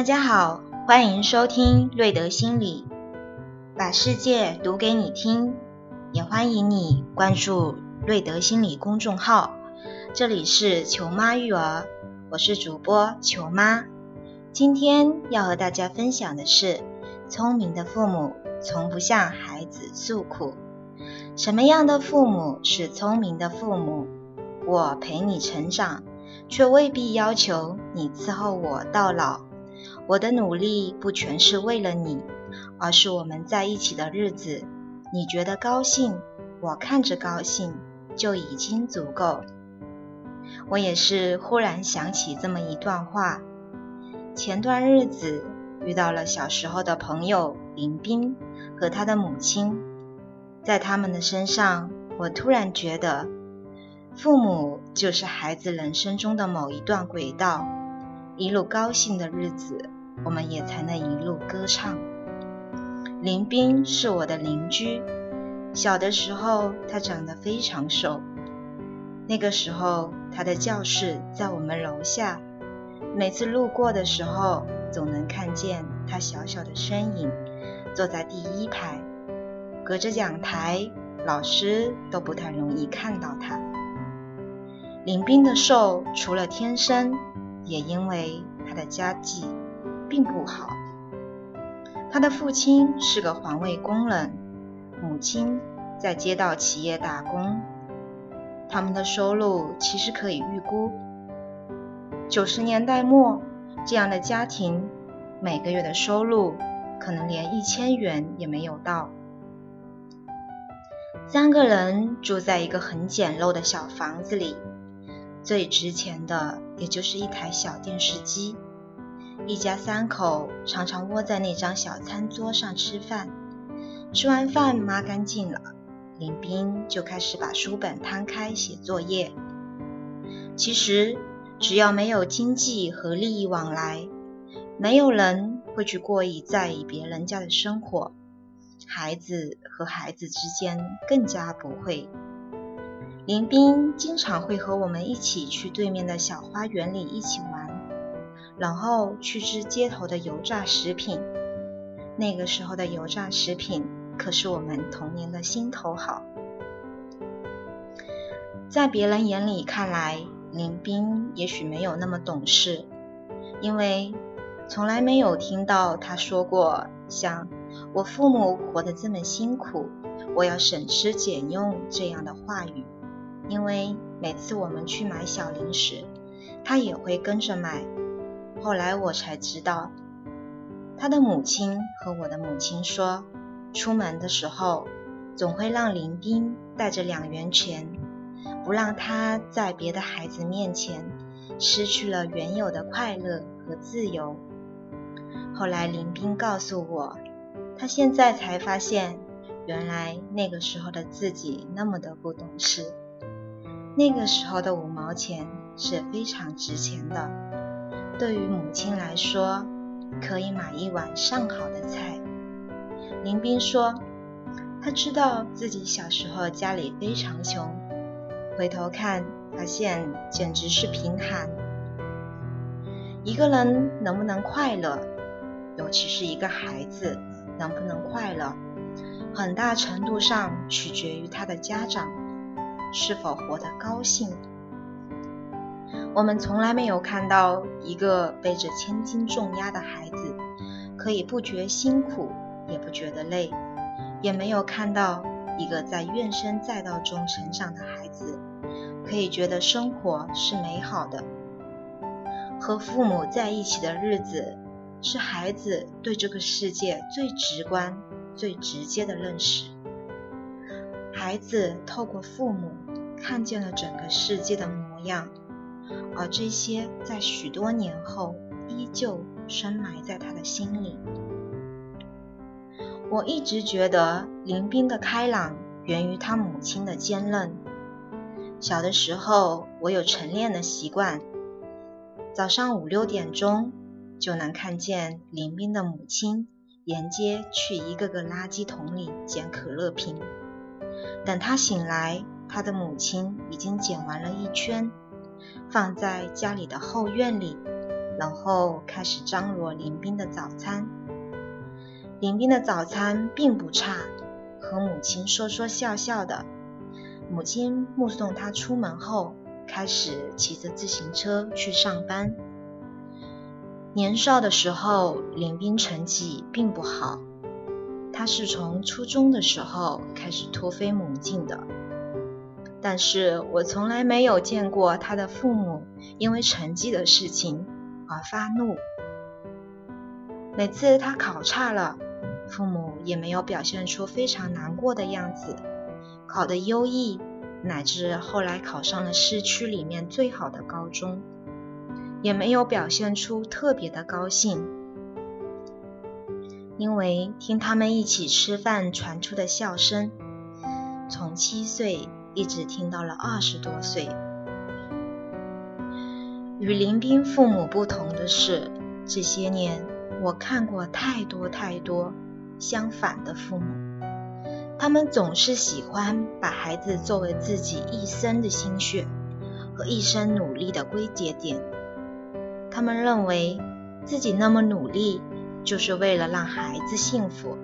大家好，欢迎收听瑞德心理，把世界读给你听。也欢迎你关注瑞德心理公众号。这里是球妈育儿，我是主播球妈。今天要和大家分享的是：聪明的父母从不向孩子诉苦。什么样的父母是聪明的父母？我陪你成长，却未必要求你伺候我到老。我的努力不全是为了你，而是我们在一起的日子，你觉得高兴，我看着高兴就已经足够。我也是忽然想起这么一段话：前段日子遇到了小时候的朋友林斌和他的母亲，在他们的身上，我突然觉得，父母就是孩子人生中的某一段轨道，一路高兴的日子。我们也才能一路歌唱。林斌是我的邻居，小的时候他长得非常瘦。那个时候他的教室在我们楼下，每次路过的时候，总能看见他小小的身影，坐在第一排，隔着讲台，老师都不太容易看到他。林斌的瘦，除了天生，也因为他的家境。并不好。他的父亲是个环卫工人，母亲在街道企业打工。他们的收入其实可以预估。九十年代末，这样的家庭每个月的收入可能连一千元也没有到。三个人住在一个很简陋的小房子里，最值钱的也就是一台小电视机。一家三口常常窝在那张小餐桌上吃饭，吃完饭抹干净了，林斌就开始把书本摊开写作业。其实只要没有经济和利益往来，没有人会去过意在意别人家的生活，孩子和孩子之间更加不会。林斌经常会和我们一起去对面的小花园里一起玩。然后去吃街头的油炸食品，那个时候的油炸食品可是我们童年的心头好。在别人眼里看来，林斌也许没有那么懂事，因为从来没有听到他说过像“我父母活得这么辛苦，我要省吃俭用”这样的话语。因为每次我们去买小零食，他也会跟着买。后来我才知道，他的母亲和我的母亲说，出门的时候总会让林斌带着两元钱，不让他在别的孩子面前失去了原有的快乐和自由。后来林斌告诉我，他现在才发现，原来那个时候的自己那么的不懂事，那个时候的五毛钱是非常值钱的。对于母亲来说，可以买一碗上好的菜。林斌说，他知道自己小时候家里非常穷，回头看发现简直是贫寒。一个人能不能快乐，尤其是一个孩子能不能快乐，很大程度上取决于他的家长是否活得高兴。我们从来没有看到一个背着千斤重压的孩子可以不觉辛苦，也不觉得累；也没有看到一个在怨声载道中成长的孩子可以觉得生活是美好的。和父母在一起的日子，是孩子对这个世界最直观、最直接的认识。孩子透过父母看见了整个世界的模样。而这些在许多年后依旧深埋在他的心里。我一直觉得林斌的开朗源于他母亲的坚韧。小的时候，我有晨练的习惯，早上五六点钟就能看见林斌的母亲沿街去一个个垃圾桶里捡可乐瓶。等他醒来，他的母亲已经剪完了一圈。放在家里的后院里，然后开始张罗林斌的早餐。林斌的早餐并不差，和母亲说说笑笑的。母亲目送他出门后，开始骑着自行车去上班。年少的时候，林斌成绩并不好，他是从初中的时候开始突飞猛进的。但是我从来没有见过他的父母因为成绩的事情而发怒。每次他考差了，父母也没有表现出非常难过的样子。考得优异，乃至后来考上了市区里面最好的高中，也没有表现出特别的高兴。因为听他们一起吃饭传出的笑声，从七岁。一直听到了二十多岁。与林斌父母不同的是，这些年我看过太多太多相反的父母。他们总是喜欢把孩子作为自己一生的心血和一生努力的归结点。他们认为自己那么努力，就是为了让孩子幸福。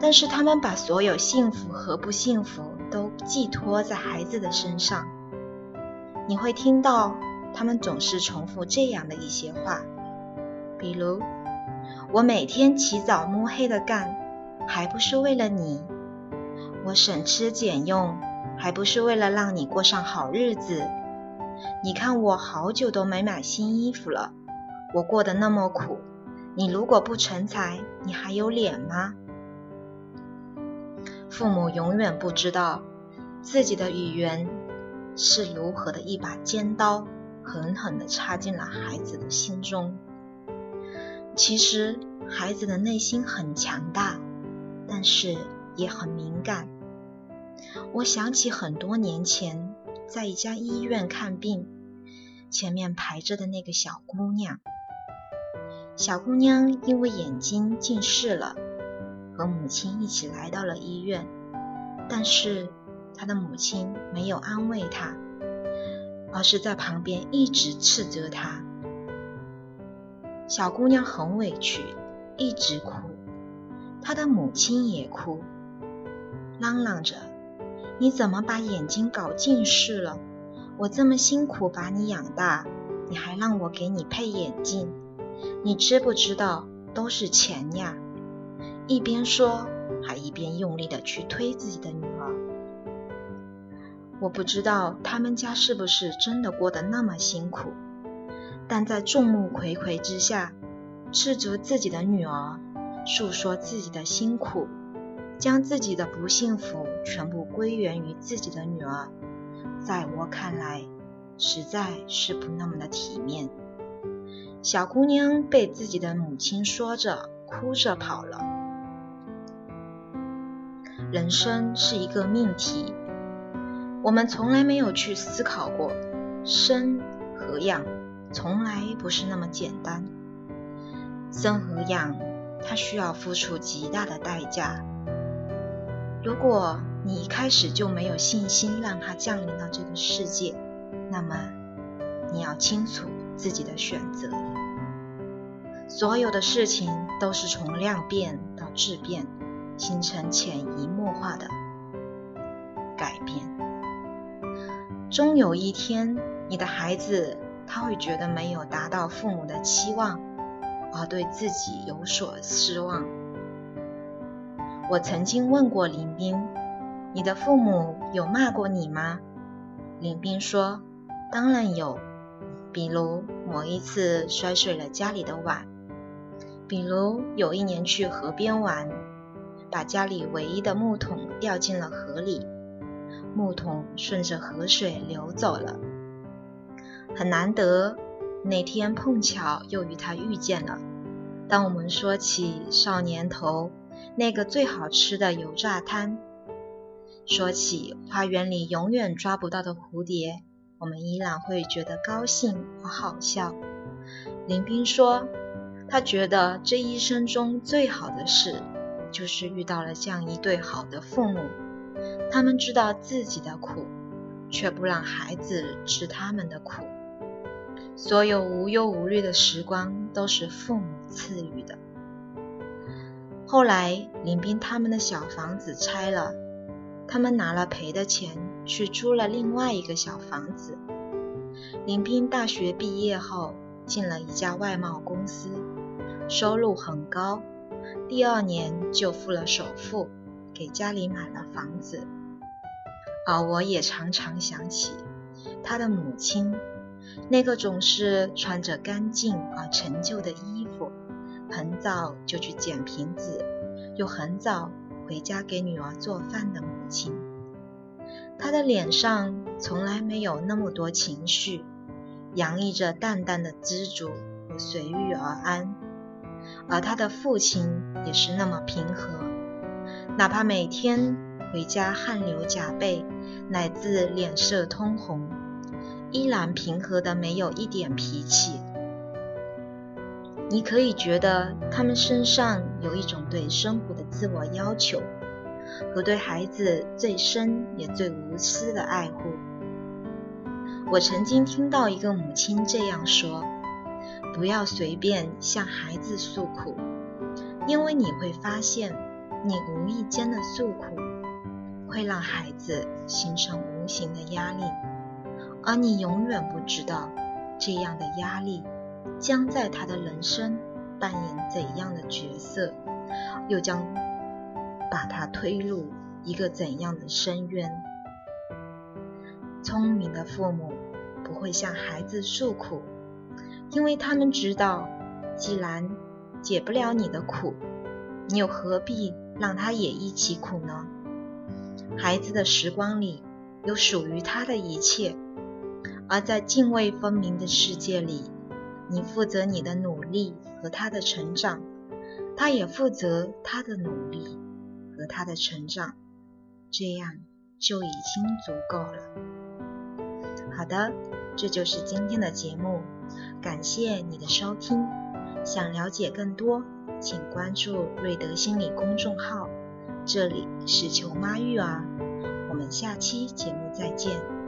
但是他们把所有幸福和不幸福。都寄托在孩子的身上，你会听到他们总是重复这样的一些话，比如：“我每天起早摸黑的干，还不是为了你；我省吃俭用，还不是为了让你过上好日子。你看我好久都没买新衣服了，我过得那么苦，你如果不成才，你还有脸吗？”父母永远不知道自己的语言是如何的一把尖刀，狠狠地插进了孩子的心中。其实，孩子的内心很强大，但是也很敏感。我想起很多年前在一家医院看病，前面排着的那个小姑娘。小姑娘因为眼睛近视了。和母亲一起来到了医院，但是她的母亲没有安慰她，而是在旁边一直斥责她。小姑娘很委屈，一直哭，她的母亲也哭，嚷嚷着：“你怎么把眼睛搞近视了？我这么辛苦把你养大，你还让我给你配眼镜？你知不知道都是钱呀？”一边说，还一边用力的去推自己的女儿。我不知道他们家是不是真的过得那么辛苦，但在众目睽睽之下，斥责自己的女儿，诉说自己的辛苦，将自己的不幸福全部归源于自己的女儿，在我看来，实在是不那么的体面。小姑娘被自己的母亲说着，哭着跑了。人生是一个命题，我们从来没有去思考过生和养，从来不是那么简单。生和养，它需要付出极大的代价。如果你一开始就没有信心让它降临到这个世界，那么你要清楚自己的选择。所有的事情都是从量变到质变。形成潜移默化的改变，终有一天，你的孩子他会觉得没有达到父母的期望，而对自己有所失望。我曾经问过林斌：“你的父母有骂过你吗？”林斌说：“当然有，比如某一次摔碎了家里的碗，比如有一年去河边玩。”把家里唯一的木桶掉进了河里，木桶顺着河水流走了。很难得，那天碰巧又与他遇见了。当我们说起少年头那个最好吃的油炸摊，说起花园里永远抓不到的蝴蝶，我们依然会觉得高兴和好笑。林斌说，他觉得这一生中最好的事。就是遇到了这样一对好的父母，他们知道自己的苦，却不让孩子吃他们的苦。所有无忧无虑的时光都是父母赐予的。后来，林斌他们的小房子拆了，他们拿了赔的钱去租了另外一个小房子。林斌大学毕业后进了一家外贸公司，收入很高，第二年就付了首付，给家里买了房子。而我也常常想起他的母亲，那个总是穿着干净而陈旧的衣服，很早就去捡瓶子，又很早回家给女儿做饭的母亲。他的脸上从来没有那么多情绪，洋溢着淡淡的知足和随遇而安。而他的父亲也是那么平和，哪怕每天回家汗流浃背。乃至脸色通红，依然平和的没有一点脾气。你可以觉得他们身上有一种对生活的自我要求，和对孩子最深也最无私的爱护。我曾经听到一个母亲这样说：“不要随便向孩子诉苦，因为你会发现，你无意间的诉苦。”会让孩子形成无形的压力，而你永远不知道这样的压力将在他的人生扮演怎样的角色，又将把他推入一个怎样的深渊。聪明的父母不会向孩子诉苦，因为他们知道，既然解不了你的苦，你又何必让他也一起苦呢？孩子的时光里有属于他的一切，而在泾渭分明的世界里，你负责你的努力和他的成长，他也负责他的努力和他的成长，这样就已经足够了。好的，这就是今天的节目，感谢你的收听。想了解更多，请关注瑞德心理公众号。这里是球妈育儿，我们下期节目再见。